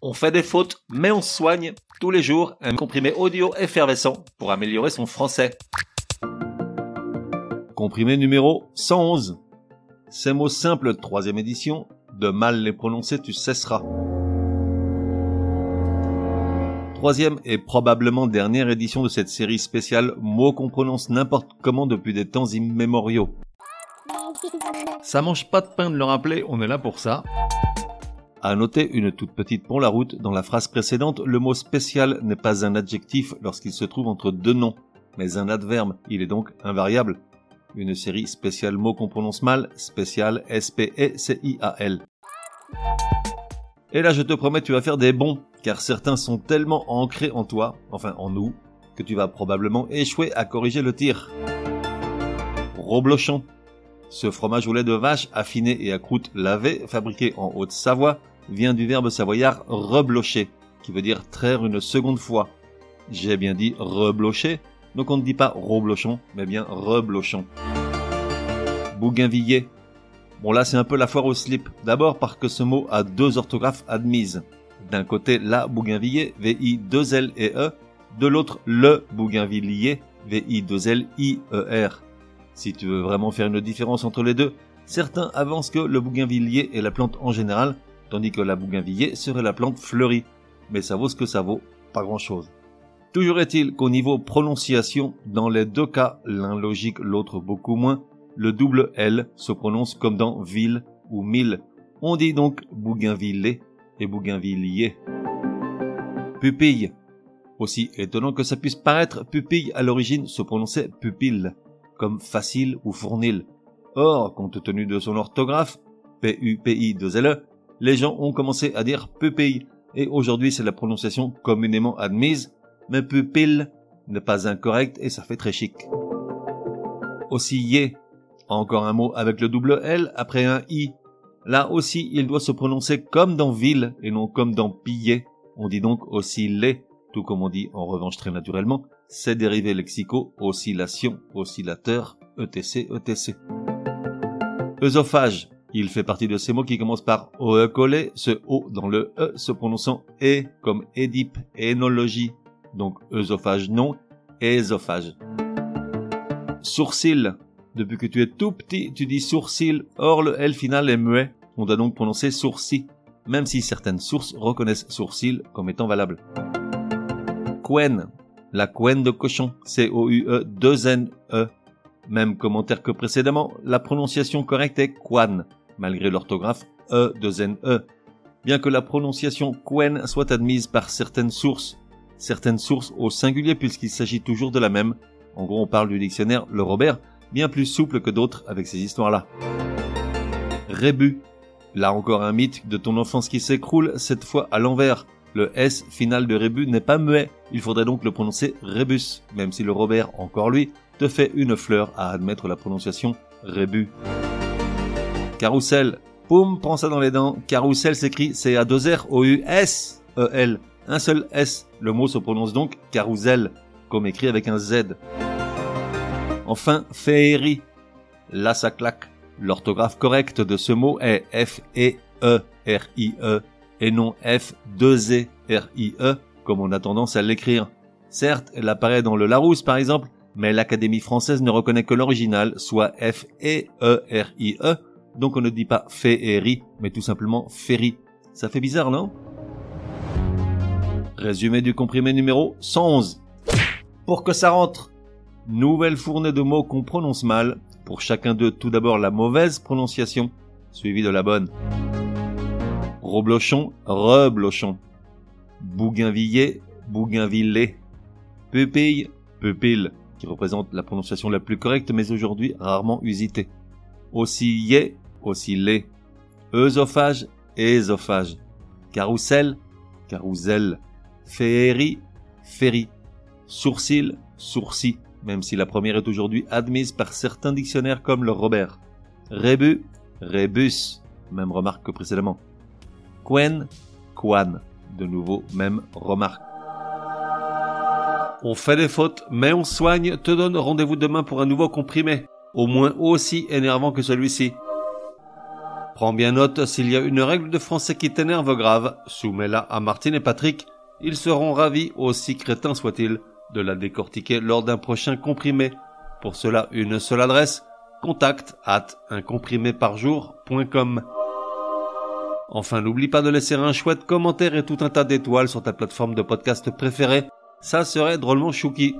On fait des fautes, mais on soigne tous les jours un comprimé audio effervescent pour améliorer son français. Comprimé numéro 111. Ces mots simples, troisième édition, de mal les prononcer tu cesseras. Troisième et probablement dernière édition de cette série spéciale mots qu'on prononce n'importe comment depuis des temps immémoriaux. Ça mange pas de pain de le rappeler, on est là pour ça. À noter une toute petite pour la route, dans la phrase précédente, le mot spécial n'est pas un adjectif lorsqu'il se trouve entre deux noms, mais un adverbe, il est donc invariable. Une série spéciale mots qu'on prononce mal, spécial S-P-E-C-I-A-L. Et là je te promets tu vas faire des bons, car certains sont tellement ancrés en toi, enfin en nous, que tu vas probablement échouer à corriger le tir. Roblochon. Ce fromage au lait de vache affiné et à croûte lavée, fabriqué en Haute-Savoie, vient du verbe savoyard reblocher, qui veut dire traire une seconde fois. J'ai bien dit reblocher, donc on ne dit pas roblochon, mais bien reblochon. Bougainvillier. Bon là c'est un peu la foire au slip. D'abord parce que ce mot a deux orthographes admises. D'un côté la Bougainvillier, VI 2 L et E, de l'autre le Bougainvillier, VI 2 L I E R. Si tu veux vraiment faire une différence entre les deux, certains avancent que le bougainvillier est la plante en général, tandis que la bougainvillier serait la plante fleurie. Mais ça vaut ce que ça vaut, pas grand chose. Toujours est-il qu'au niveau prononciation, dans les deux cas, l'un logique, l'autre beaucoup moins, le double L se prononce comme dans ville ou mille. On dit donc bougainvillé et bougainvillier. Pupille. Aussi étonnant que ça puisse paraître, pupille à l'origine se prononçait pupille comme facile ou fournil. Or, compte tenu de son orthographe, P-U-P-I-2-L-E, les gens ont commencé à dire pupille, et aujourd'hui c'est la prononciation communément admise, mais pupille n'est pas incorrect et ça fait très chic. Aussi yé, encore un mot avec le double L après un I. Là aussi, il doit se prononcer comme dans ville et non comme dans piller. On dit donc aussi les, tout comme on dit en revanche très naturellement ces dérivés lexicaux oscillation, oscillateur, ETC, ETC. Œsophage. Il fait partie de ces mots qui commencent par OE collé, ce O dans le E se prononçant E comme Édipe, énologie. Donc œsophage non, ésophage. Sourcil. Depuis que tu es tout petit, tu dis sourcil, or le L final est muet. On doit donc prononcer sourcil, même si certaines sources reconnaissent sourcil comme étant valable. Quen. La couenne de cochon, C-O-U-E 2-N-E. Même commentaire que précédemment, la prononciation correcte est quan, malgré l'orthographe E 2-N-E. Bien que la prononciation quen soit admise par certaines sources, certaines sources au singulier puisqu'il s'agit toujours de la même. En gros, on parle du dictionnaire Le Robert, bien plus souple que d'autres avec ces histoires-là. Rébut. Là encore un mythe de ton enfance qui s'écroule, cette fois à l'envers. Le S final de rébus n'est pas muet, il faudrait donc le prononcer rébus, même si le Robert, encore lui, te fait une fleur à admettre la prononciation rébus. Carrousel. Poum, prends ça dans les dents. Carrousel s'écrit C-A-2-R-O-U-S-E-L. Un seul S. Le mot se prononce donc carousel, comme écrit avec un Z. Enfin, féerie. Là, ça claque. L'orthographe correcte de ce mot est F-E-E-R-I-E et non F-2-E-R-I-E comme on a tendance à l'écrire. Certes, elle apparaît dans le Larousse par exemple, mais l'Académie française ne reconnaît que l'original, soit F-E-E-R-I-E, donc on ne dit pas féerie, mais tout simplement ferry. Ça fait bizarre, non? Résumé du comprimé numéro 111. Pour que ça rentre, nouvelle fournée de mots qu'on prononce mal, pour chacun d'eux tout d'abord la mauvaise prononciation, suivie de la bonne. Roblochon, reblochon. Bougainvillier, bougainvillé. Pupille, pupille, qui représente la prononciation la plus correcte mais aujourd'hui rarement usitée. Oscillé, oscillé. Œsophage, ésophage. Carrousel, carrousel. Féerie, féerie. Sourcil, sourcil, même si la première est aujourd'hui admise par certains dictionnaires comme le Robert. Rébus, rébus, même remarque que précédemment. Quen, Quan. De nouveau, même remarque. On fait des fautes, mais on soigne. Te donne rendez-vous demain pour un nouveau comprimé. Au moins aussi énervant que celui-ci. Prends bien note, s'il y a une règle de français qui t'énerve grave, soumets-la à Martine et Patrick. Ils seront ravis, aussi crétins soient-ils, de la décortiquer lors d'un prochain comprimé. Pour cela, une seule adresse, contact at uncompriméparjour.com. Enfin, n'oublie pas de laisser un chouette commentaire et tout un tas d'étoiles sur ta plateforme de podcast préférée. Ça serait drôlement chouki.